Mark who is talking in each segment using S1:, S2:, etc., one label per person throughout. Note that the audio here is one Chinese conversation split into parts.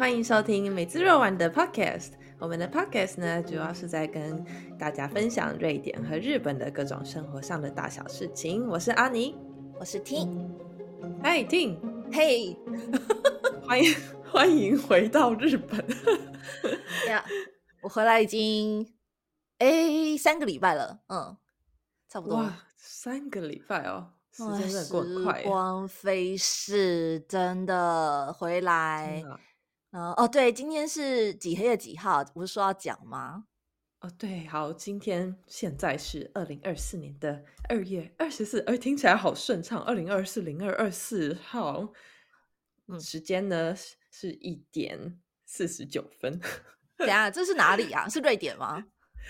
S1: 欢迎收听美滋肉丸的 Podcast。我们的 Podcast 呢，主要是在跟大家分享瑞典和日本的各种生活上的大小事情。我是阿尼，
S2: 我是 T，
S1: 嗨 T，
S2: 嘿，
S1: 欢迎欢迎回到日本。
S2: 呀，我回来已经哎三个礼拜了，嗯，差不多。
S1: 哇，三个礼拜哦，时间真的过很快，
S2: 光飞逝，真的回来。嗯，哦，对，今天是几黑月几号？不是说要讲吗？
S1: 哦，对，好，今天现在是二零二四年的二月二十四，哎，听起来好顺畅。二零二四零二二四号，嗯，时间呢是一点四十九分。
S2: 等下，这是哪里啊？是瑞典吗？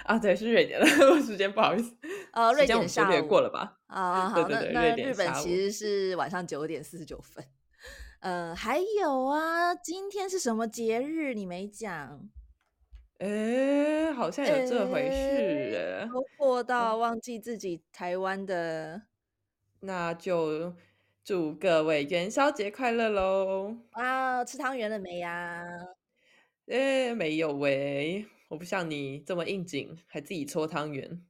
S1: 啊，对，是瑞典的 时间，不好意思。
S2: 呃，瑞典
S1: 下午过了吧？
S2: 啊，好，那那日本其实是晚上九点四十九分。呃，还有啊，今天是什么节日？你没讲？
S1: 哎，好像有这回事。
S2: 都过到忘记自己台湾的，
S1: 那就祝各位元宵节快乐喽！
S2: 啊，吃汤圆了没呀？
S1: 哎，没有喂，我不像你这么应景，还自己搓汤圆。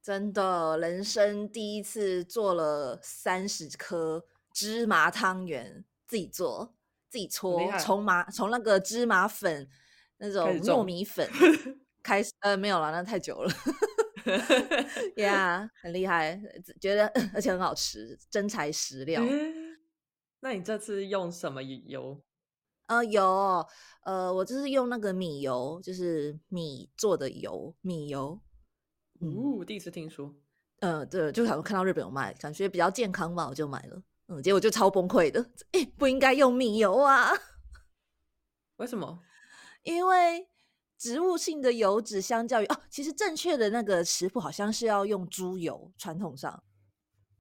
S2: 真的，人生第一次做了三十颗芝麻汤圆。自己做，自己搓，从麻从那个芝麻粉那种糯米粉 开始，呃，没有了，那太久了。呀，很厉害，觉得 而且很好吃，真材实料。
S1: 那你这次用什么油？
S2: 呃，有，呃，我就是用那个米油，就是米做的油，米油。
S1: 哦，第一次听说。
S2: 呃，对，就想看到日本有卖，感觉比较健康吧，我就买了。嗯，结果就超崩溃的，哎，不应该用米油啊？
S1: 为什么？
S2: 因为植物性的油脂相较于哦，其实正确的那个食谱好像是要用猪油，传统上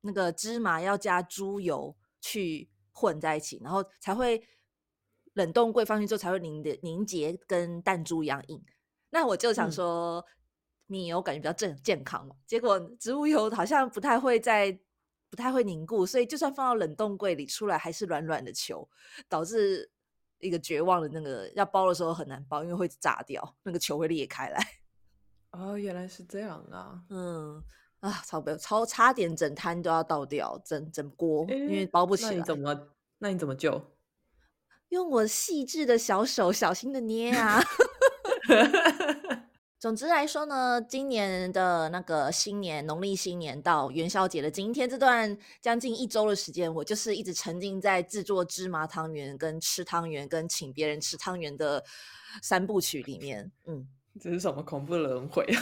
S2: 那个芝麻要加猪油去混在一起，然后才会冷冻柜放进去之后才会凝的凝结，跟弹珠一样硬。那我就想说，米油感觉比较正健康嘛，结果植物油好像不太会在。不太会凝固，所以就算放到冷冻柜里出来还是软软的球，导致一个绝望的那个要包的时候很难包，因为会炸掉，那个球会裂开来。
S1: 哦，原来是这样啊！
S2: 嗯啊，超不超差点整摊都要倒掉，整整锅，因为包不起来。
S1: 那你怎么？那你怎么救？
S2: 用我细致的小手小心的捏啊！总之来说呢，今年的那个新年，农历新年到元宵节的今天这段将近一周的时间，我就是一直沉浸在制作芝麻汤圆、跟吃汤圆、跟请别人吃汤圆的三部曲里面。嗯，
S1: 这是什么恐怖的轮回啊？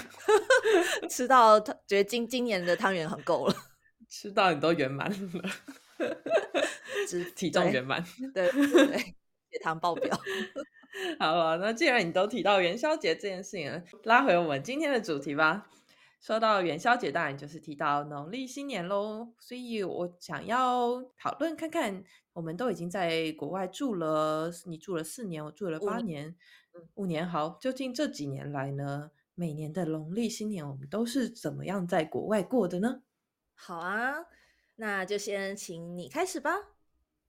S2: 吃到觉得今今年的汤圆很够了，
S1: 吃到你都圆满了，体重圆满，
S2: 对对，血糖爆表。
S1: 好了，那既然你都提到元宵节这件事情了，拉回我们今天的主题吧。说到元宵节，当然就是提到农历新年喽。所以我想要讨论看看，我们都已经在国外住了，你住了四年，我住了八年，五年。好，究竟这几年来呢，每年的农历新年我们都是怎么样在国外过的呢？
S2: 好啊，那就先请你开始吧。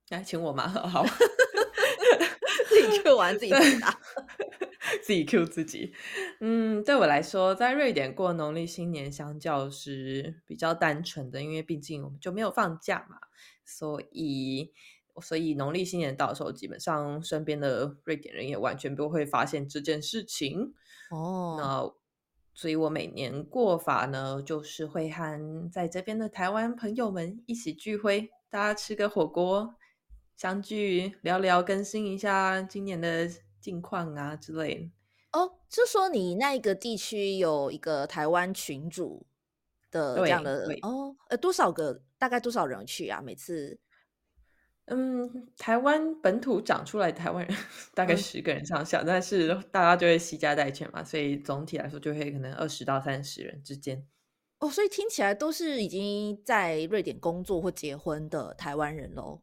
S1: 来，请我吗？好。
S2: 自己 Q 完自己回答，
S1: 自己 Q 自己。嗯，对我来说，在瑞典过农历新年相较是比较单纯的，因为毕竟我们就没有放假嘛，所以所以农历新年到时候，基本上身边的瑞典人也完全不会发现这件事情。哦，那所以我每年过法呢，就是会和在这边的台湾朋友们一起聚会，大家吃个火锅。相聚聊聊，更新一下今年的近况啊之类
S2: 哦。就说你那一个地区有一个台湾群主的这样的哦，呃，多少个？大概多少人去啊？每次？
S1: 嗯，台湾本土长出来台湾人大概十个人上下，但是大家就会惜家带犬嘛，所以总体来说就会可能二十到三十人之间。
S2: 哦，所以听起来都是已经在瑞典工作或结婚的台湾人喽。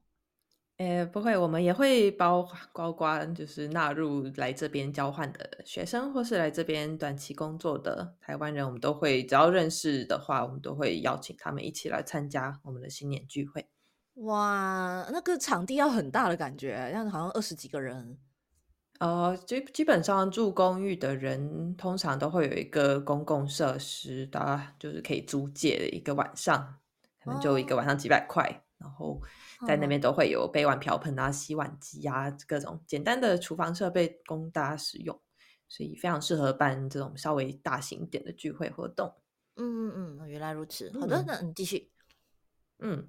S1: 呃，不会，我们也会包包括就是纳入来这边交换的学生，或是来这边短期工作的台湾人，我们都会只要认识的话，我们都会邀请他们一起来参加我们的新年聚会。
S2: 哇，那个场地要很大的感觉，样好像二十几个人。
S1: 呃，基基本上住公寓的人通常都会有一个公共设施，大家就是可以租借的一个晚上，可能就一个晚上几百块，然后在那边都会有杯碗瓢盆啊、洗碗机啊各种简单的厨房设备供大家使用，所以非常适合办这种稍微大型一点的聚会活动。
S2: 嗯嗯嗯，原来如此。好的，那你继续。
S1: 嗯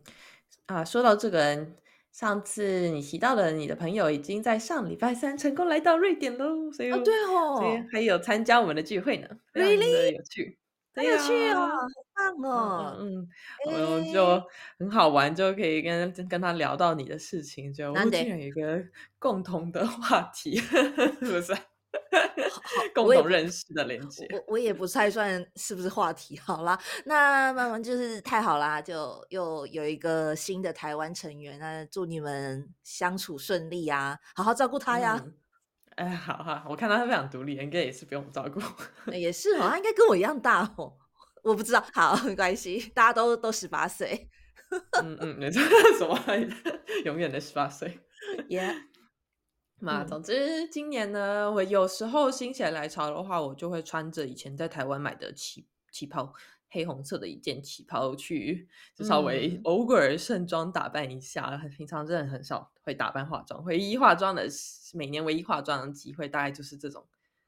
S1: 啊，说到这个。上次你提到的你的朋友已经在上礼拜三成功来到瑞典喽，所以
S2: 对哦，
S1: 所以还有参加我们的聚会呢
S2: ，really
S1: 有趣，
S2: 很有趣哦，很棒哦，
S1: 嗯，我们就很好玩，就可以跟跟他聊到你的事情，就我们竟然有一个共同的话题，是不是？共同认识的连接，
S2: 我我也不太算是不是话题。好啦，那慢慢就是太好啦，就又有一个新的台湾成员。那祝你们相处顺利啊，好好照顾他呀。
S1: 哎，好哈，我看到他非常独立，应该也是不用我照顾。
S2: 也是哦，他应该跟我一样大哦。我不知道，好没关系，大家都都十八岁。
S1: 嗯 嗯，没错，什么永远的十八岁。
S2: Yeah。
S1: 嘛，总之今年呢，我有时候心血来潮的话，我就会穿着以前在台湾买的旗旗袍，黑红色的一件旗袍去，就稍微偶尔盛装打扮一下。平常真的很少会打扮化妆，唯一化妆的每年唯一化妆的机会，大概就是这种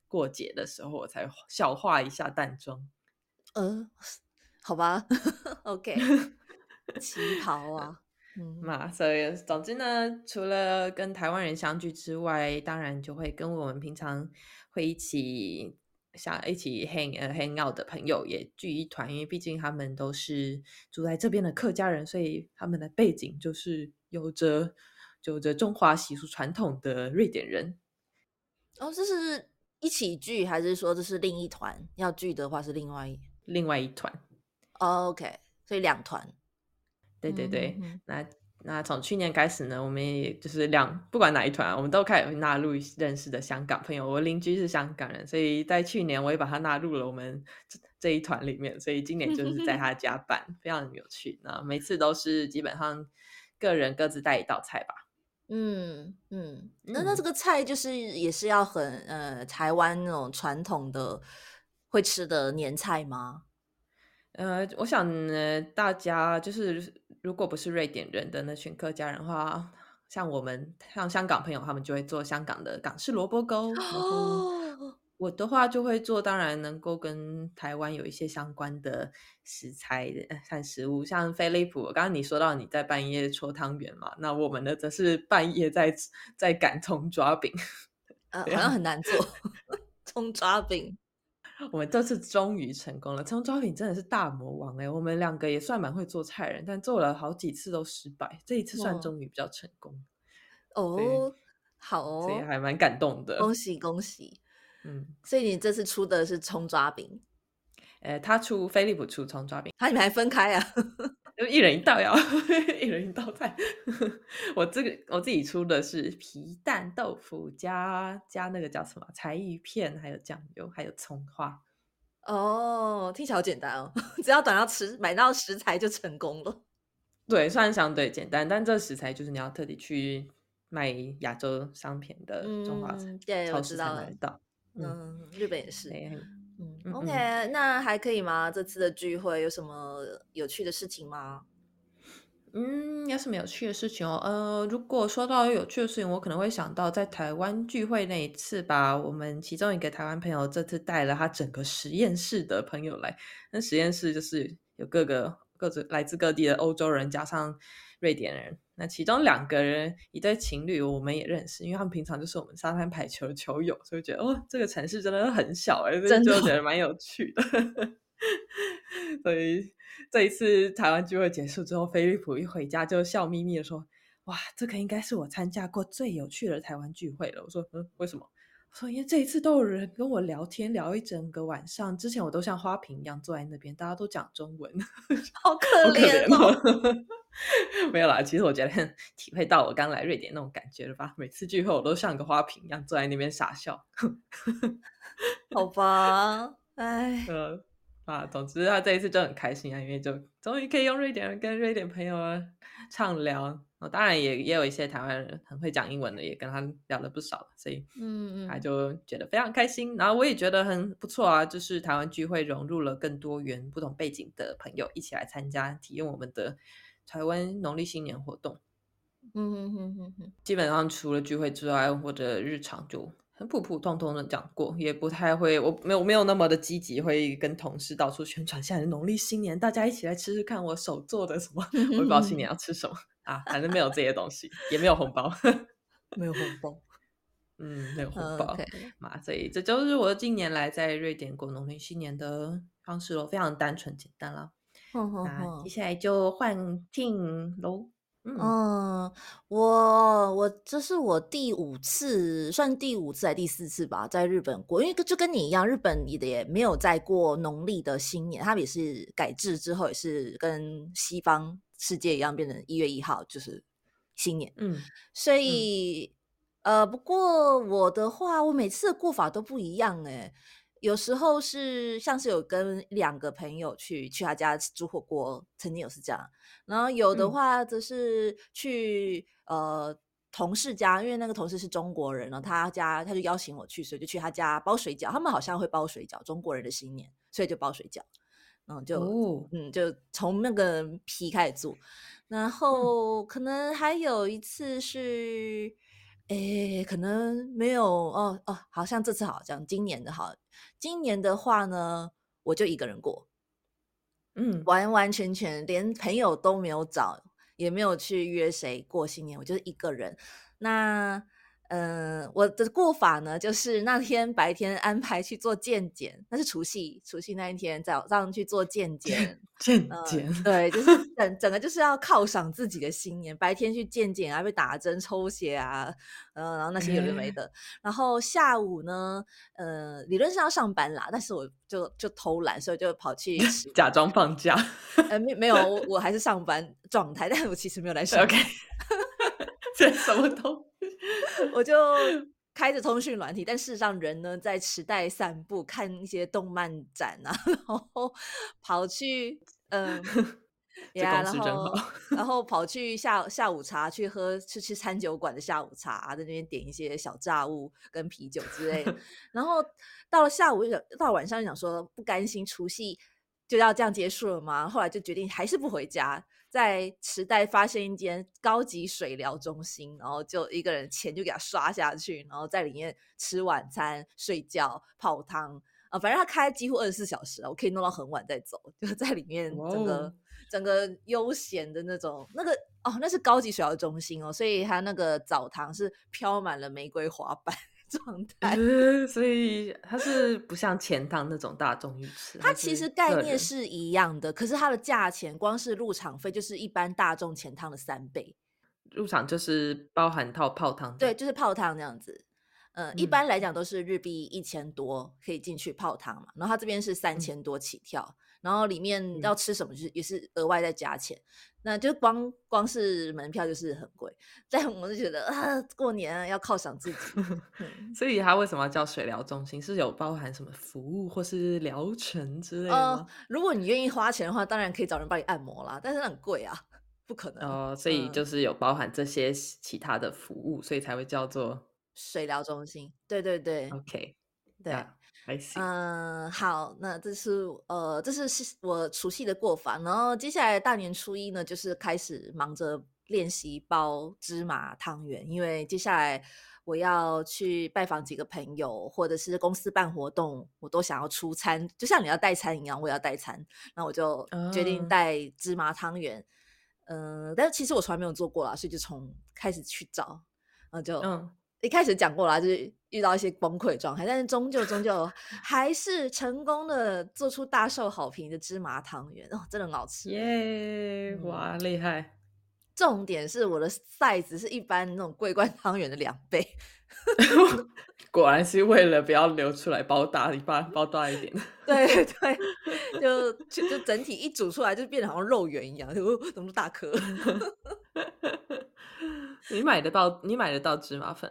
S1: 过节的时候，我才小化一下淡妆。
S2: 嗯，好吧，OK，旗袍啊。
S1: 嗯嘛，所以总之呢，除了跟台湾人相聚之外，当然就会跟我们平常会一起想一起 hang 呃 hang out 的朋友也聚一团，因为毕竟他们都是住在这边的客家人，所以他们的背景就是有着有着中华习俗传统的瑞典人。
S2: 哦，这是一起聚，还是说这是另一团要聚的话是另外
S1: 另外一团
S2: ？OK，所以两团。
S1: 对对对，那那从去年开始呢，我们也就是两不管哪一团，我们都开始纳入认识的香港朋友。我邻居是香港人，所以在去年我也把他纳入了我们这一团里面。所以今年就是在他家办，非常有趣。那每次都是基本上个人各自带一道菜吧。
S2: 嗯嗯，那那这个菜就是也是要很呃台湾那种传统的会吃的年菜吗？
S1: 呃，我想呢，大家就是。如果不是瑞典人的那群客家人的话，像我们像香港朋友，他们就会做香港的港式萝卜糕。然后我的话就会做，当然能够跟台湾有一些相关的食材和食物，像飞利浦。刚刚你说到你在半夜搓汤圆嘛，那我们呢则是半夜在在擀葱抓饼。
S2: 呃，好像很难做葱抓饼。
S1: 我们这次终于成功了，葱抓饼真的是大魔王哎！我们两个也算蛮会做菜人，但做了好几次都失败，这一次算终于比较成功
S2: 哦。好哦，
S1: 所以还蛮感动的，
S2: 恭喜恭喜！嗯，所以你这次出的是葱抓饼，
S1: 呃，他出菲利普出葱抓饼，
S2: 他你们还分开啊？
S1: 就一人一道要，一人一道菜。我这个我自己出的是皮蛋豆腐加加那个叫什么柴鱼片，还有酱油，还有葱花。
S2: 哦，听起来好简单哦，只要等到吃买到食材就成功了。
S1: 对，算相对简单，但这食材就是你要特地去卖亚洲商品的中华超市才买得到。
S2: 嗯，日本也是。嗯，OK，那还可以吗？这次的聚会有什么有趣的事情吗？
S1: 嗯，有什么有趣的事情哦？呃，如果说到有趣的事情，我可能会想到在台湾聚会那一次吧。我们其中一个台湾朋友这次带了他整个实验室的朋友来，那实验室就是有各个各自来自各地的欧洲人加上瑞典人。那其中两个人一对情侣，我们也认识，因为他们平常就是我们沙滩排球的球友，所以觉得哦，这个城市真的很小哎，就觉得蛮有趣的。所以这一次台湾聚会结束之后，菲利普一回家就笑眯眯的说：“哇，这个应该是我参加过最有趣的台湾聚会了。”我说：“嗯，为什么？”说因为这一次都有人跟我聊天，聊一整个晚上。之前我都像花瓶一样坐在那边，大家都讲中文，
S2: 好可怜哦。
S1: 没有啦，其实我觉得体会到我刚来瑞典那种感觉了吧。每次聚会我都像个花瓶一样坐在那边傻笑。
S2: 好吧，哎，
S1: 呃啊，总之他这一次就很开心啊，因为就终于可以用瑞典人跟瑞典朋友畅聊，哦，当然也也有一些台湾人很会讲英文的，也跟他聊了不少，所以
S2: 嗯嗯，
S1: 他就觉得非常开心。然后我也觉得很不错啊，就是台湾聚会融入了更多元、不同背景的朋友一起来参加，体验我们的台湾农历新年活动。
S2: 嗯哼哼哼哼，
S1: 基本上除了聚会之外，或者日常就很普普通通的讲过，也不太会，我没有没有那么的积极，会跟同事到处宣传。现在农历新年，大家一起来吃吃看我手做的什么，我也不知道新年要吃什么啊，反正没有这些东西，也没有红包，
S2: 没有红包，
S1: 嗯，没有红包嘛，所以这就是我近年来在瑞典过农历新年的方式咯，非常单纯简单啦。那
S2: 哼
S1: 接。下来就换 Ting 喽，嗯
S2: 嗯，我我这是我第五次，算第五次还是第四次吧，在日本过，因为就跟你一样，日本也也没有在过农历的新年，他们也是改制之后，也是跟西方世界一样，变成一月一号就是新年，
S1: 嗯
S2: 所以、呃，不过我的话，我每次的过法都不一样诶。有时候是像是有跟两个朋友去去他家煮火锅，曾经有是这样。然后有的
S1: 嗯
S2: 话则是去呃同事家，因为那个同事是中国人，然后他家他就邀请我去，所以就去他家包水饺。他们好像会包水饺，中国人的新年，所以就包水饺。嗯，就、
S1: 哦
S2: 嗯，就从那个皮开始做，然后可能还有一次是，诶，可能没有哦哦，好像这次好像今年的好，今年的话呢，我就一个人过，
S1: 嗯。
S2: 完完全全连朋友都没有找，也没有去约谁过新年，我就是一个人。那嗯、呃我的过法呢，就是那天白天安排去做健检，那是除夕，除夕那一天早上去做健检。
S1: 健
S2: 嗯
S1: 检，
S2: 对，就是整整个就是要犒赏自己的新年，白天去健检啊，被打针抽血啊，呃，然后那些有的没
S1: 哎
S2: 的。然后下午呢，呃，理论上要上班啦，但是我就就偷懒，所以就跑去
S1: 假装放假。
S2: 呃，没没有，我我还是上班状态，但是我其实没有来上班，
S1: 这什么都
S2: 我就开着通讯软体，但事实上人呢在池袋散步，看一些动漫展啊，然后跑去嗯。然后然后跑去下下午茶去喝，去去餐酒馆的下午茶，在那边点一些小炸物跟啤酒之类的。然后到了下午就想，到了晚上就想说不甘心除夕就要这样结束了吗？后来就决定还是不回家，在池袋发现一间高级水疗中心，然后就一个人钱就给他刷下去，然后在里面吃晚餐、睡觉、泡汤。啊、反正他开几乎二十四小时啊，我可以弄到很晚再走，就在里面整个、
S1: 哦
S2: 整个悠闲的那种，那个哦，那是高级水疗中心哦，所以他那个澡堂是飘满了玫瑰花瓣状态。
S1: 呃，所以它是不像钱汤那种大众浴池，
S2: 它其实概念是一样的，可是它的价钱光是入场费就是一般大众钱汤的三倍。
S1: 入场就是包含套泡汤的，
S2: 对，就是泡汤这样子。呃，一
S1: 嗯
S2: 般来讲都是日币一千多可以进去泡汤嘛，然后它这边是三
S1: 嗯
S2: 千多起跳，然后里面
S1: 嗯
S2: 要吃什么就是也是额外再加钱，那就光光是门票就是很贵，但我就觉得啊，过年啊要犒赏自己，嗯
S1: 所以它为什么要叫水疗中心？是有包含什么服务或是疗程之类的
S2: 呃
S1: 吗？，
S2: 如果你愿意花钱的话，当然可以找人帮你按摩啦，但是很贵啊，不可能。
S1: 哦，所以
S2: 嗯
S1: 就是有包含这些其他的服务，所以才会叫做
S2: 水疗中心，对对对
S1: OK，
S2: 对。
S1: 还行。
S2: 嗯，好，那这是呃，这是是我除夕的过法，然后接下来大年初一呢，就是开始忙着练习包芝麻汤圆，因为接下来我要去拜访几个朋友，或者是公司办活动，我都想要出餐，就像你要带餐一样，我也要带餐，那我就决定
S1: 哦
S2: 带芝麻汤圆。嗯，但是其实我从来没有做过啦，所以就从开始去找，然后就
S1: 嗯，
S2: 一开始讲过啦，就是遇到一些崩溃状态，但是终究终究 还是成功的做出大受好评的芝麻汤圆哦，真的很好吃。
S1: 耶，
S2: 嗯
S1: 哇，厉害！
S2: 重点是我的 size 是一般那种桂冠汤圆的两倍
S1: 果然是为了不要流出来包大，你把它包大一点。
S2: 对对，就就就整体一煮出来就变得好像肉圆一样，怎么大颗？
S1: 你买得到？你买得到芝麻粉？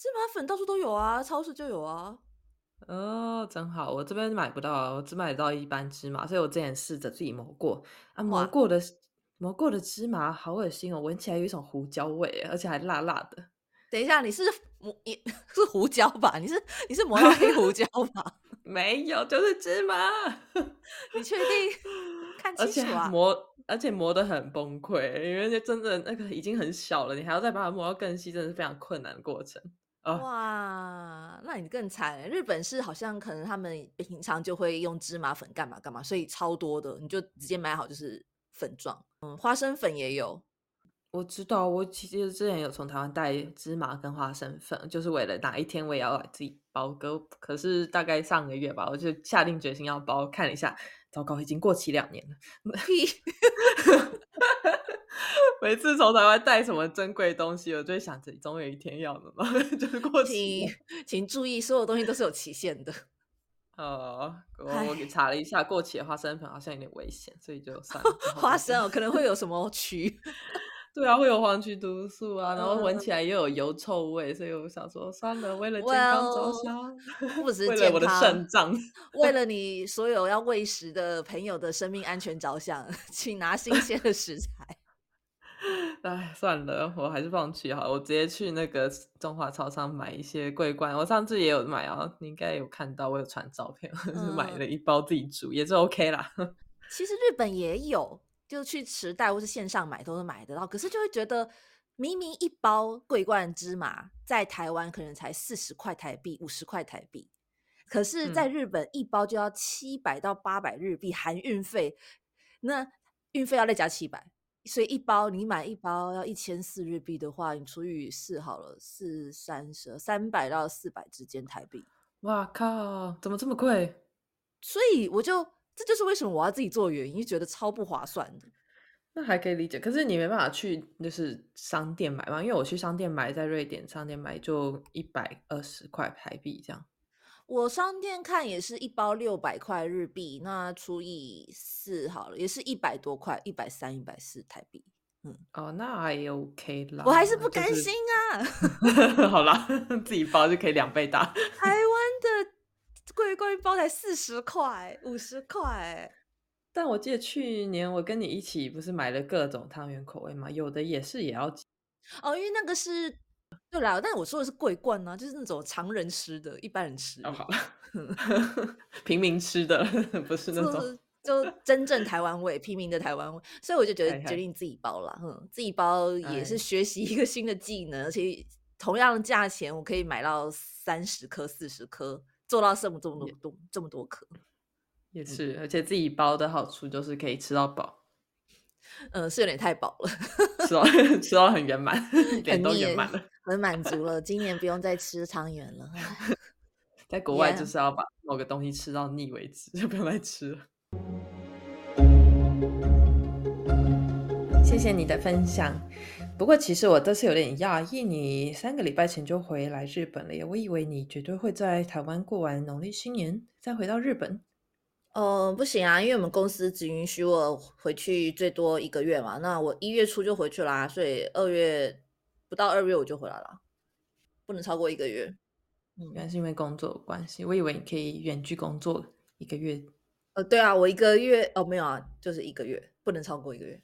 S2: 芝麻粉到处都有啊，超市就有啊。
S1: 哦，真好，我这边买不到，我只买到一般芝麻，所以我之前试着自己磨过啊，磨
S2: 哇
S1: 过的磨过的芝麻好恶心哦，闻起来有一种胡椒味，而且还辣辣的。
S2: 等一下，你是磨也是胡椒吧？你是你是磨到黑胡椒吧？
S1: 没有，就是芝麻。
S2: 你确定？看
S1: 而且
S2: 清楚啊！
S1: 磨，而且磨得很崩溃，因为那真的那个已经很小了，你还要再把它磨到更细，真的是非常困难的过程。啊，
S2: 哇，那你更惨欸。日本是好像可能他们平常就会用芝麻粉干嘛干嘛，所以超多的，你就直接买好就是粉状。嗯，花生粉也有。
S1: 我知道，我其实之前有从台湾带芝麻跟花生粉，就是为了哪一天我也要来自己包个。可是大概上个月吧，我就下定决心要包，看了一下，糟糕，已经过期两年了。
S2: 屁！
S1: 每次从台湾带什么珍贵东西，我就想着总有一天要的嘛，就是过期
S2: 请。请注意，所有东西都是有期限的。
S1: 呃，我我给查了一下，过期的花生粉好像有点危险，所以就算了。
S2: 花生哦，可能会有什么蛆。
S1: 对啊，会有黄曲毒素啊，然后闻
S2: 嗯
S1: 起来又有油臭味，所以我想说算了，为了健康着想，为了我的肾脏。
S2: 为了你所有要喂食的朋友的生命安全着想，请拿新鲜的食材。
S1: 哎，算了，我还是放弃好了。我直接去那个中华超商买一些桂冠。我上次也有买啊，你应该有看到，我有传照片，是买
S2: 嗯
S1: 了一包自己煮，也是 OK 啦。
S2: 其实日本也有，就去池袋或是线上买都是买得到，可是就会觉得明明一包桂冠芝麻在台湾可能才四十块台币、五十块台币，可是在
S1: 嗯
S2: 日本一包就要七百到八百日币含运费，那运费要再加七百。所以一包你买一包要一千四日币的话，你除以四好了，四三十三百到四百之间台币。
S1: 哇靠，怎么这么贵？
S2: 所以我就这就是为什么我要自己做原因，觉得超不划算的。
S1: 那还可以理解，可是你没办法去就是商店买嘛，因为我去商店买，在瑞典商店买就一百二十块台币这样。
S2: 我商店看也是一包六百块日币，那除以四好了，也是一百多块，一百三、一百四台币。
S1: 嗯哦，那还 OK 啦。
S2: 我还是不甘心啊！
S1: 好啦，自己包就可以两倍大。
S2: 台湾的贵贵包才四十块、五十块，
S1: 但我记得去年我跟你一起不是买了各种汤圆口味嘛，有的也是也要几
S2: 哦，因为那个是对啦，但我说的是桂冠啊，就是那种常人吃的，一般人吃
S1: 哦，好了，平民吃的不是那种。
S2: 就真正台湾味，平民的台湾味，所以我就觉得决定自己包了，嗯，自己包也是
S1: 哎。
S2: 学习一个新的技能，而且同样的价钱，我可以买到三十颗、四十颗，做到这么这么多多这么多颗，
S1: 也是，而且自己包的好处就是可以吃到饱，
S2: 嗯，是有点太饱了，
S1: 吃到吃到很圆满，脸都圆满了。
S2: 很满足了，今年不用再吃汤圆了。
S1: 在国外就是要把某个东西吃到腻为止，就不用再吃了。谢谢你的分享。不过其实我这次有点讶异，你三个礼拜前就回来日本了耶，我以为你绝对会在台湾过完农历新年再回到日本。
S2: 呃，不行啊，因为我们公司只允许我回去最多一个月嘛。那我一月初就回去啦，所以二月不到二月我就回来了，不能超过一个月。
S1: 嗯原来是因为工作关系，我以为你可以远距工作一个月。
S2: 呃，对啊，我一个月哦没有啊，就是一个月，不能超过一个月。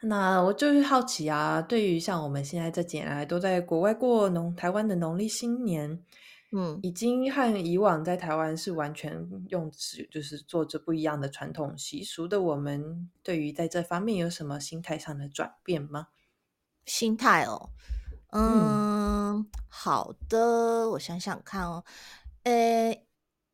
S1: 那我就是好奇啊，对于像我们现在这几年来都在国外过农台湾的农历新年，
S2: 嗯，
S1: 已经和以往在台湾是完全用是就是做着不一样的传统习俗的，我们对于在这方面有什么心态上的转变吗？
S2: 心态哦，嗯，好的，我想想看哦，诶，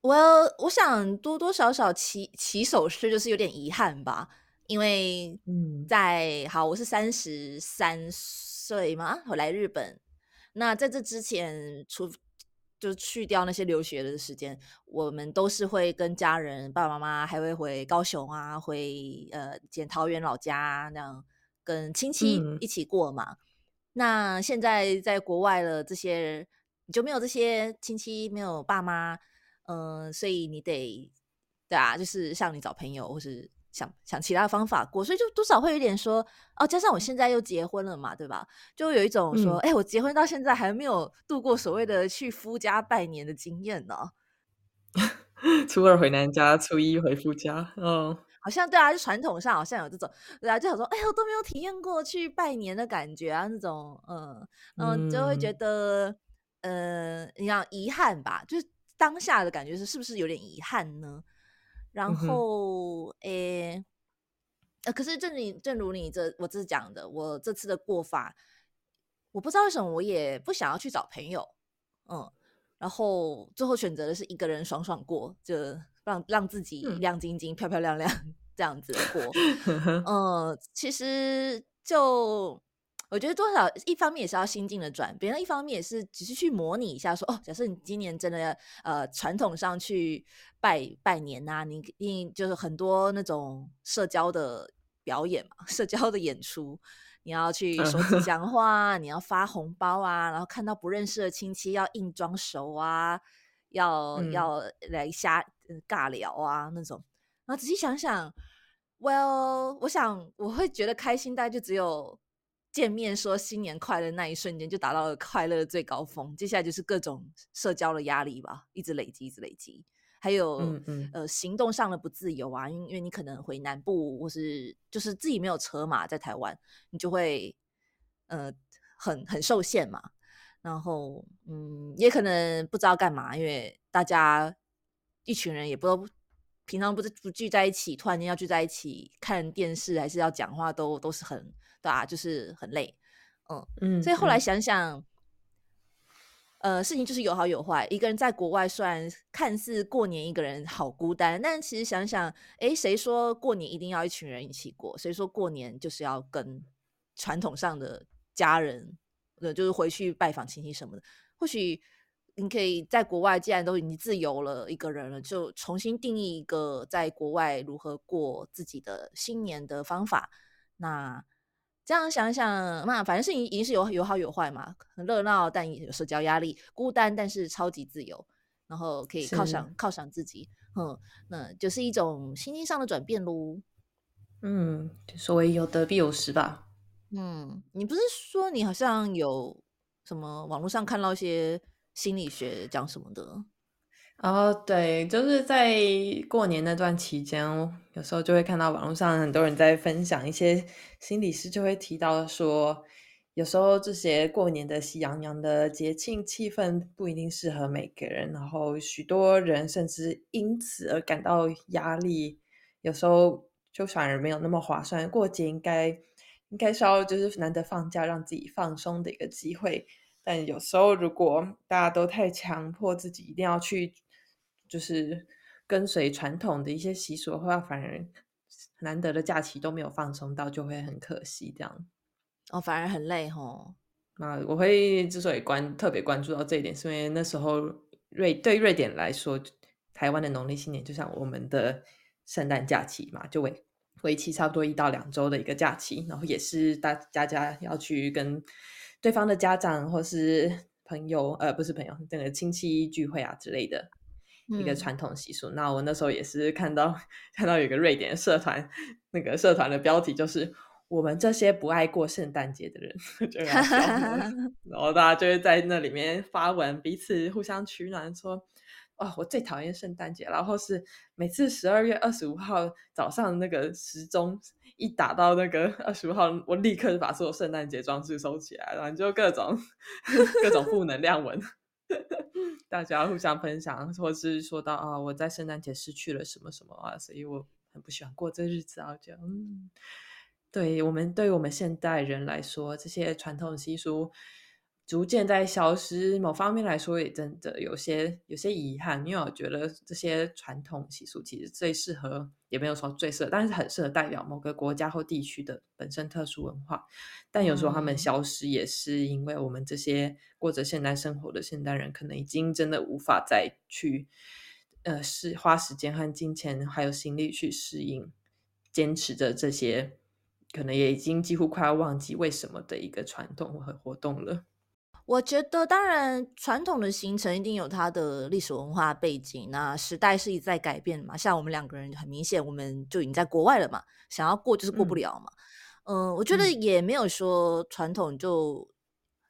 S2: 我我想多多少少起起手式就是有点遗憾吧，因为
S1: 嗯。
S2: 在好，我是三十三岁嘛，我来日本。那在这之前，除就去掉那些留学的时间，我们都是会跟家人、爸爸妈妈还会回高雄啊，回呃捡桃园老家啊那样跟亲戚
S1: 嗯
S2: 一起过嘛。那现在在国外了，这些你就没有这些亲戚，没有爸妈，嗯、所以你得对啊，就是像你找朋友，或是想想其他方法过，所以就多少会有一点说哦，加上我现在又结婚了嘛，对吧？就有一种说，
S1: 嗯
S2: 哎、我结婚到现在还没有度过所谓的去夫家拜年的经验呢。
S1: 初二回娘家，初一回夫家。哦，
S2: 好像对啊，就传统上好像有这种，对啊，就想说，哎呀，我都没有体验过去拜年的感觉啊，那种，嗯，然后就会觉得，呃，你要遗憾吧，就是当下的感觉是是不是有点遗憾呢？然后，诶，呃，可是正你正如你这我这讲的，我这次的过法，我不知道为什么，我也不想要去找朋友，嗯，然后最后选择的是一个人爽爽过，就让让自己亮晶晶、漂漂亮亮这样子过。嗯，其实就我觉得多少一方面也是要心境的转变，一方面也是只是去模拟一下，说哦，假设你今年真的呃传统上去拜拜年呐，你你就是很多那种社交的表演嘛，社交的演出。你要去说吉祥话，你要发红包啊，然后看到不认识的亲戚要硬装熟啊，要要来瞎尬聊啊那种。然后仔细想想，Well，我想我会觉得开心，大概就只有见面说新年快乐那一瞬间就达到了快乐的最高峰，接下来就是各种社交的压力吧，一直累积，一直累积。还有，呃，行动上的不自由啊，因因为你可能回南部，或是就是自己没有车嘛，在台湾，你就会，呃，很很受限嘛。然后，嗯，也可能不知道干嘛，因为大家一群人也不都平常不是不聚在一起，突然间要聚在一起看电视，还是要讲话，都都是很对啊，就是很累，嗯嗯。所以后来想想。呃，事情就是有好有坏。一个人在国外，虽然看似过年一个人好孤单，但其实想想，哎，谁说过年一定要一群人一起过？谁说过年就是要跟传统上的家人，呃，就是回去拜访亲戚什么的？或许你可以在国外，既然都已经自由了一个人了，就重新定义一个在国外如何过自己的新年的方法。那。这样想想，那反正是已经是有有好有坏嘛，很热闹，但也有社交压力，孤单，但是超级自由，然后可以犒赏犒赏自己，嗯，那就是一种心境上的转变喽。
S1: 嗯，所谓有得必有失吧。
S2: 嗯，你不是说你好像有什么网络上看到一些心理学讲什么的？
S1: 哦，对，就是在过年那段期间，有时候就会看到网络上很多人在分享一些心理师就会提到说，有时候这些过年的喜洋洋的节庆气氛不一定适合每个人，然后许多人甚至因此而感到压力，有时候就反而没有那么划算。过节应该应该是要就是难得放假，让自己放松的一个机会，但有时候如果大家都太强迫自己一定要去。就是跟随传统的一些习俗的话，反而难得的假期都没有放松到，就会很可惜。这样
S2: 哦，反而很累吼。
S1: 那我会之所以关特别关注到这一点，是因为那时候瑞对瑞典来说，台湾的农历新年就像我们的圣诞假期嘛，就为为期差不多一到两周的一个假期，然后也是大家家要去跟对方的家长或是朋友，呃，不是朋友，那个亲戚聚会啊之类的。一个传统习俗，那我那时候也是看到看到有个瑞典社团，那个社团的标题就是“我们这些不爱过圣诞节的人”，然后大家就会在那里面发文，彼此互相取暖，说：“哦，我最讨厌圣诞节。”然后是每次十二月二十五号早上那个时钟一打到那个二十五号，我立刻把所有圣诞节装置收起来，然后就各种 各种负能量文。大家互相分享，或是说到啊，我在圣诞节失去了什么什么啊，所以我很不喜欢过这日子啊。这样，嗯，对我们对于我们现代人来说，这些传统习俗。逐渐在消失，某方面来说也真的有些有些遗憾，因为我觉得这些传统习俗其实最适合，也没有说最适合，但是很适合代表某个国家或地区的本身特殊文化。但有时候他们消失，也是因为我们这些过着现代生活的现代人，可能已经真的无法再去，呃，是花时间和金钱还有心力去适应，坚持着这些，可能也已经几乎快要忘记为什么的一个传统和活动了。
S2: 我觉得，当然，传统的行程一定有它的历史文化背景。那时代是一直在改变嘛。像我们两个人，很明显，我们就已经在国外了嘛。想要过就是过不了嘛。嗯，我觉得也没有说传统就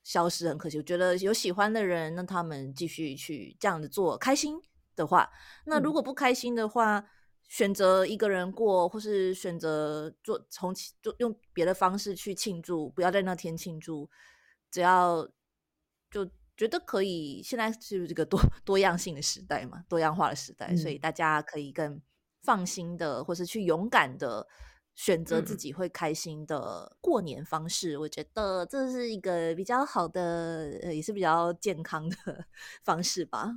S2: 消失，很可惜。我觉得有喜欢的人，那他们继续去这样子做，开心的话。那如果不开心的话，选择一个人过，或是选择做从就用别的方式去庆祝，不要在那天庆祝，只要就觉得可以。现在是这个多 多样性的时代嘛，多样化的时代，所以大家可以更放心的，或是去勇敢的选择自己会开心的过年方式。我觉得这是一个比较好的，也是比较健康的 方式吧。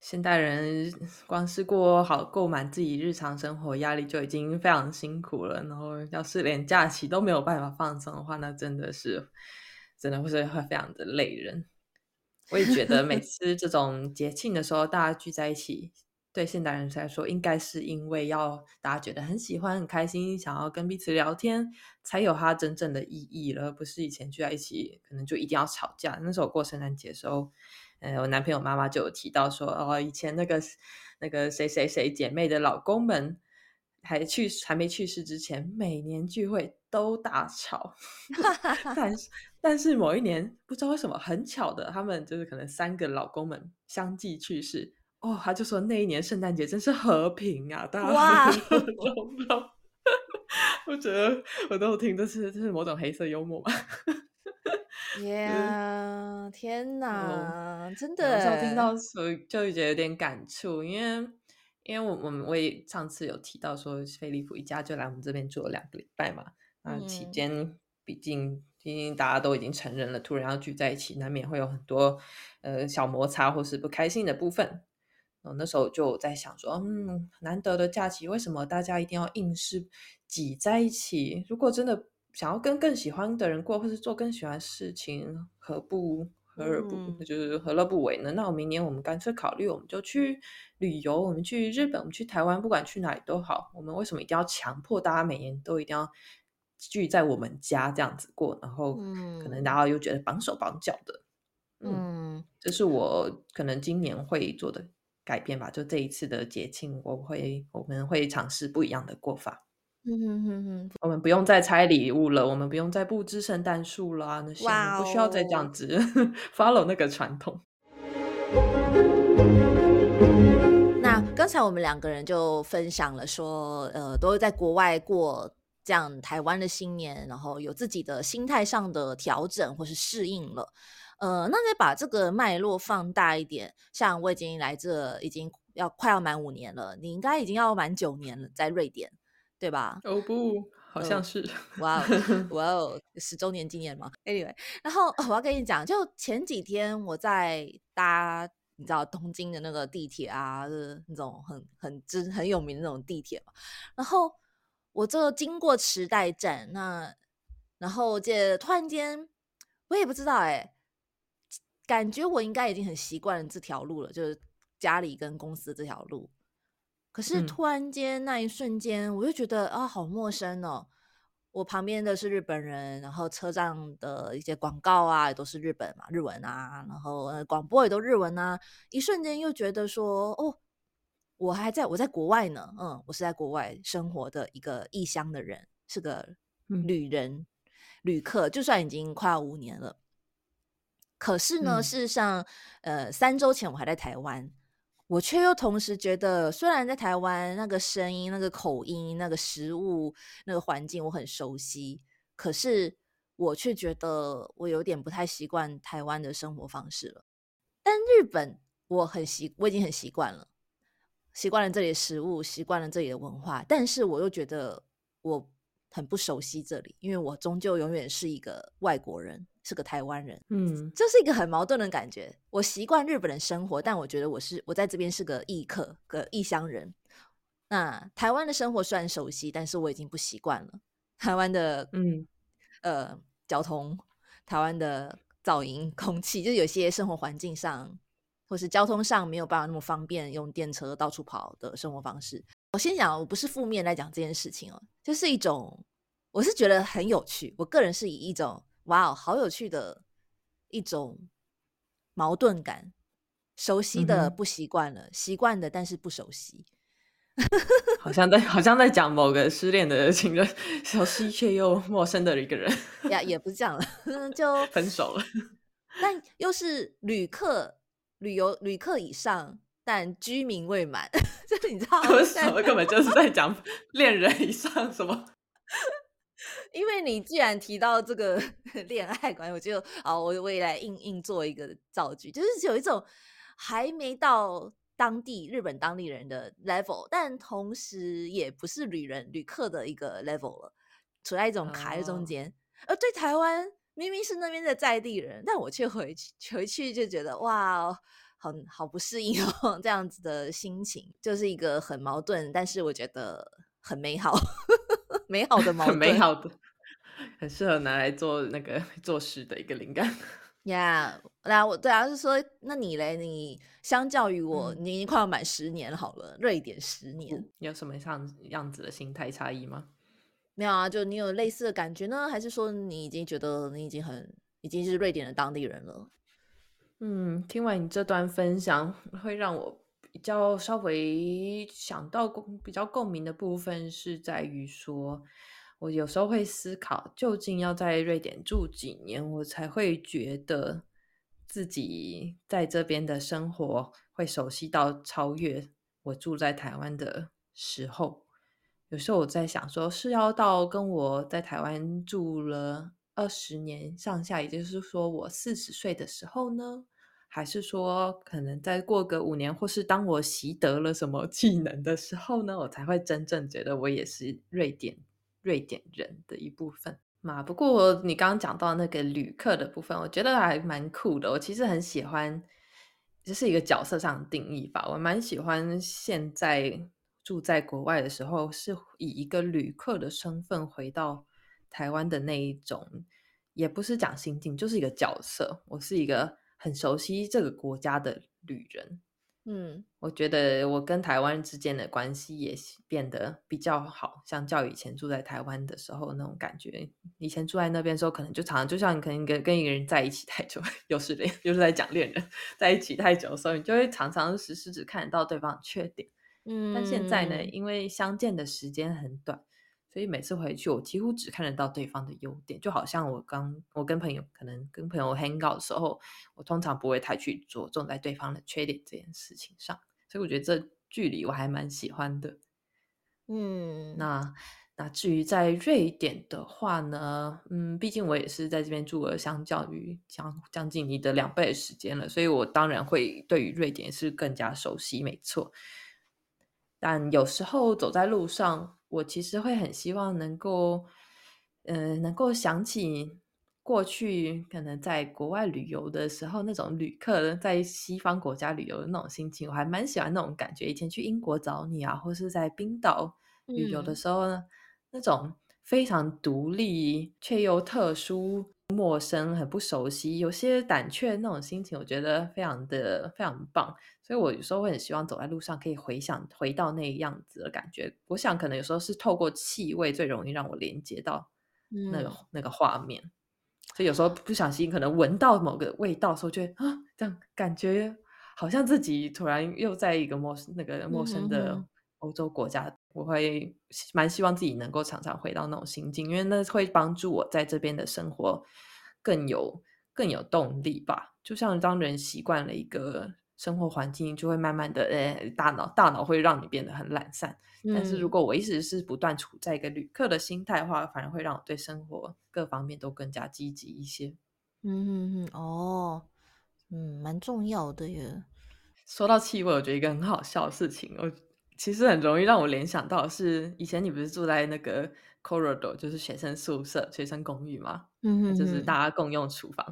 S1: 现代人光是过好购买自己日常生活压力就已经非常辛苦了，然后要是连假期都没有办法放松的话，那真的是真的会是会非常的累人。我也觉得每 次这种节庆的时候，大家聚在一起，对现代人来说，应该是因为要大家觉得很喜欢、很开心，想要跟彼此聊天，才有它真正的意义了，而不是以前聚在一起可能就一定要吵架。那时候过圣诞节的时候。呃，我男朋友妈妈就有提到说，哦，以前那个那个谁谁谁姐妹的老公们还去还没去世之前，每年聚会都大吵，但是但是某一年不知道为什么很巧的，他们就是可能三个老公们相继去世，哦，他就说那一年圣诞节真是和平啊，大家和融融。我觉得我都听这是这是某种黑色幽默嘛。
S2: 呀，天哪，真的！
S1: 有时候听到所以就觉得有点感触，因为因为我我们我也上次有提到说，菲利普一家就来我们这边住了两个礼拜嘛。那期间，毕竟毕竟大家都已经成人了，突然要聚在一起，难免会有很多呃小摩擦或是不开心的部分。我那时候就在想说，嗯，难得的假期，为什么大家一定要硬是挤在一起？如果真的。想要跟更喜欢的人过，或是做更喜欢的事情，何不何而不就是何乐不为呢？那我明年我们干脆考虑，我们就去旅游，我们去日本，我们去台湾，不管去哪里都好。我们为什么一定要强迫大家每年都一定要聚在我们家这样子过？然后可能大家又觉得绑手绑脚的。嗯，这是我可能今年会做的改变吧。就这一次的节庆，我会我们会尝试不一样的过法。嗯哼哼哼，我们不用再拆礼物了，我们不用再布置圣诞树啦，那些不需要再这样子 follow 那个传统。
S2: 那刚才我们两个人就分享了说，呃，都是在国外过这样台湾的新年，然后有自己的心态上的调整或是适应了。呃，那再把这个脉络放大一点，像我已经来这已经要快要满五年了，你应该已经要满九年了，在瑞典。对吧？
S1: 哦不，好像是。
S2: 哇哦，哇哦，十周年纪念嘛。Anyway，然后我要跟你讲，就前几天我在搭，你知道东京的那个地铁啊，是那种很很真很有名的那种地铁嘛。然后我就经过池袋站，那然后这突然间，我也不知道哎，感觉我应该已经很习惯这条路了，就是家里跟公司这条路。可是突然间那一瞬间，我就觉得啊，好陌生哦！我旁边的是日本人，然后车站的一些广告啊，也都是日本嘛，日文啊，然后广播也都日文啊。一瞬间又觉得说，哦，我还在我在国外呢，嗯，我是在国外生活的一个异乡的人，是个旅人、旅客。就算已经快要五年了，可是呢，事实上，呃，三周前我还在台湾。我却又同时觉得，虽然在台湾那个声音、那个口音、那个食物、那个环境我很熟悉，可是我却觉得我有点不太习惯台湾的生活方式了。但日本我很习，我已经很习惯了，习惯了这里的食物，习惯了这里的文化，但是我又觉得我很不熟悉这里，因为我终究永远是一个外国人。是个台湾人，嗯，这是一个很矛盾的感觉。我习惯日本的生活，但我觉得我是我在这边是个异客，个异乡人。那台湾的生活虽然熟悉，但是我已经不习惯了。台湾的，嗯，呃，交通，台湾的噪音、空气，就有些生活环境上，或是交通上没有办法那么方便，用电车到处跑的生活方式。我先讲，我不是负面来讲这件事情哦，就是一种，我是觉得很有趣。我个人是以一种。哇哦，好有趣的一种矛盾感，熟悉的不习惯了，习惯的但是不熟悉，
S1: 好像在好像在讲某个失恋的情人，熟悉却又陌生的一个人
S2: 呀，也不是这样了，就
S1: 分手了，
S2: 但又是旅客、旅游旅客以上。但居民未满。就是你知道，
S1: 为什么根本就是在讲恋人以上什么？
S2: 因为你既然提到这个恋爱观，我就啊，我我也来硬硬做一个造句，就是有一种还没到当地日本当地人的 level，但同时也不是旅人旅客的一个 level 了，处在一种卡在中间。而对台湾明明是那边的在地人，但我却回去回去就觉得哇。好好不适应哦，这样子的心情就是一个很矛盾，但是我觉得很美好，美好的矛盾，
S1: 很美好的，很适合拿来做那个做事的一个灵感。
S2: 呀，那我对啊，是说，那你嘞？你相较于我，你已经快要满十年好了，瑞典十年，
S1: 有什么样样子的心态差异吗？
S2: 没有啊，就你有类似的感觉呢，还是说你已经觉得你已经很已经是瑞典的当地人了？
S1: 嗯，听完你这段分享，会让我比较稍微想到共比较共鸣的部分，是在于说，我有时候会思考，究竟要在瑞典住几年，我才会觉得自己在这边的生活会熟悉到超越我住在台湾的时候。有时候我在想，说是要到跟我在台湾住了。二十年上下，也就是说，我四十岁的时候呢，还是说，可能再过个五年，或是当我习得了什么技能的时候呢，我才会真正觉得我也是瑞典瑞典人的一部分嘛。不过，你刚刚讲到那个旅客的部分，我觉得还蛮酷的。我其实很喜欢，这是一个角色上的定义吧。我蛮喜欢现在住在国外的时候，是以一个旅客的身份回到。台湾的那一种，也不是讲心境，就是一个角色。我是一个很熟悉这个国家的旅人，嗯，我觉得我跟台湾之间的关系也变得比较好，相较以前住在台湾的时候那种感觉。以前住在那边的时候，可能就常常就像你可能跟跟一个人在一起太久，又是恋，又是在讲恋人在一起太久的时候，你就会常常时时只看得到对方的缺点，嗯。但现在呢，因为相见的时间很短。所以每次回去，我几乎只看得到对方的优点，就好像我刚我跟朋友可能跟朋友 hang out 的时候，我通常不会太去着重在对方的缺点这件事情上。所以我觉得这距离我还蛮喜欢的。嗯，那那至于在瑞典的话呢，嗯，毕竟我也是在这边住了相较于将将近你的两倍的时间了，所以我当然会对于瑞典是更加熟悉，没错。但有时候走在路上。我其实会很希望能够，嗯，能够想起过去可能在国外旅游的时候那种旅客在西方国家旅游的那种心情，我还蛮喜欢那种感觉。以前去英国找你啊，或是在冰岛旅游的时候呢，那种非常独立却又特殊。陌生、很不熟悉，有些胆怯那种心情，我觉得非常的非常棒。所以我有时候会很希望走在路上，可以回想回到那样子的感觉。我想可能有时候是透过气味最容易让我连接到那个那个画面。所以有时候不小心可能闻到某个味道的时候，就会啊，这样感觉好像自己突然又在一个陌生那个陌生的欧洲国家。我会蛮希望自己能够常常回到那种心境，因为那会帮助我在这边的生活更有更有动力吧。就像当人习惯了一个生活环境，就会慢慢的，呃，大脑大脑会让你变得很懒散。但是如果我一直是不断处在一个旅客的心态的话，反而会让我对生活各方面都更加积极一些。
S2: 嗯嗯嗯，哦，嗯，蛮重要的耶。
S1: 说到气味，我觉得一个很好笑的事情，我。其实很容易让我联想到是以前你不是住在那个 corridor，就是学生宿舍、学生公寓吗？嗯就是大家共用厨房。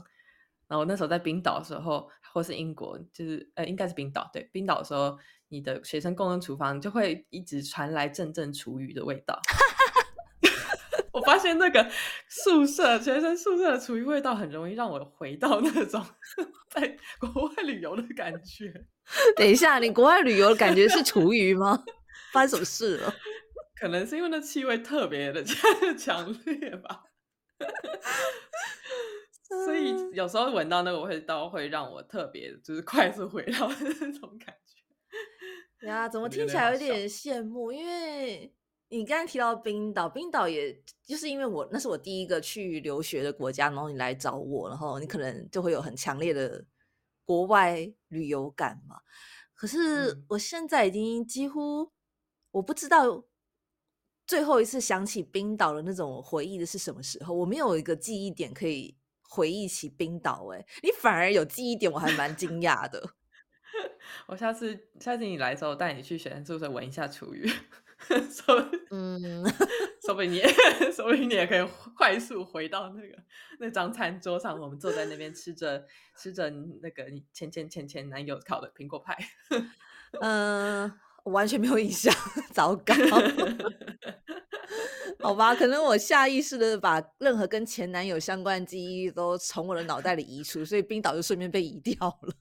S1: 然后那时候在冰岛的时候，或是英国，就是呃，应该是冰岛对，冰岛的时候，你的学生共用厨房就会一直传来阵阵厨余的味道。我发现那个宿舍学生宿舍的厨余味道很容易让我回到那种 在国外旅游的感觉。
S2: 等一下，你国外旅游感觉是厨余吗？发生什么事了？
S1: 可能是因为那气味特别的 强烈吧。所以有时候闻到那个味道，会让我特别就是快速回到那种感觉。
S2: 呀，怎么听起来有点羡慕？因为你刚刚提到冰岛，冰岛也就是因为我那是我第一个去留学的国家，然后你来找我，然后你可能就会有很强烈的。国外旅游感嘛，可是
S1: 嗯
S2: 我现在已经几乎我不知道最后一次想起冰岛的那种回忆的是什么时候，我没有一个记忆点可以回忆起冰岛、欸。哎，你反而有记忆点，我还蛮惊讶的。
S1: 我下次下次你来的时候，带你去学生宿舍闻一下厨余，说
S2: 嗯，
S1: 说不定你说不定你也可以快速回到那个那张餐桌上，我们坐在那边吃着吃着那个你前前前前男友烤的苹果派。
S2: 嗯，我完全没有印象，糟糕。好吧，可能我下意识的把任何跟前男友相关的记忆都从我的脑袋里移除，所以冰岛就顺便被移掉了，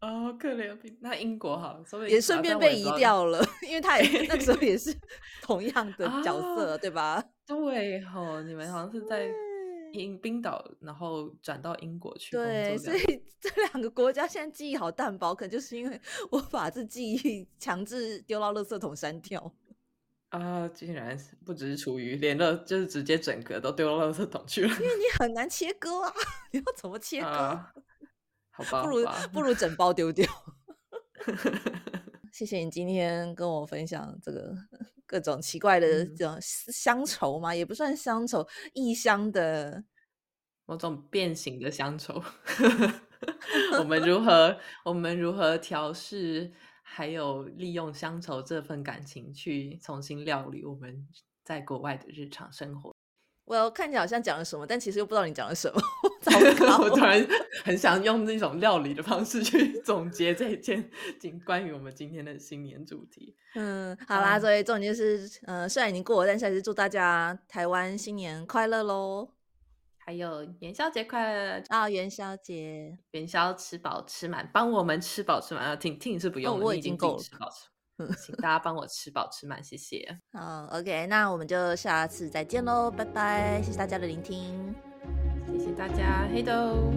S1: 哦，可怜冰，那英国好了，说不定
S2: 也顺便被移。掉了，因为他也那时候也是 同样的角
S1: 啊
S2: 色，对吧？
S1: 对吼，你们好像是在冰岛，然后转到英国去工
S2: 对。所以这两个国家现在记忆好淡薄，可能就是因为我把这记忆强制丢到垃圾桶删掉。
S1: 啊，竟然不只是厨余，连了就是直接整个都丢到垃圾桶去了。
S2: 因为你很难切割啊，你要怎么切割？
S1: 啊，好吧，
S2: 不如不如整包丢掉。谢谢你今天跟我分享这个各种奇怪的
S1: 嗯
S2: 这种乡愁嘛，也不算乡愁，异乡的。
S1: 某种变形的乡愁。我们如 何我们如何调试，还有利用乡愁这份感情去重新料理我们在国外的日常生活。
S2: 我看起来好像讲了什么，但其实又不知道你讲了什么。糟糕
S1: 我突然很想用那种料理的方式去总结这一件今关于我们今天的新年主题。
S2: 嗯，好啦，
S1: 嗯
S2: 所以重点就是，呃，虽然已经过了，但是还是祝大家台湾新年快乐喽！
S1: 还有元宵节快乐！
S2: 啊，元宵节，
S1: 元宵吃饱吃满，帮我们吃饱吃满。啊，听听是不用
S2: 我已经够了
S1: 自己吃饱吃满，请大家帮我吃饱吃满，谢谢。
S2: 好，OK，那我们就下次再见喽，拜拜！谢谢大家的聆听。
S1: 谢谢大家，黑豆。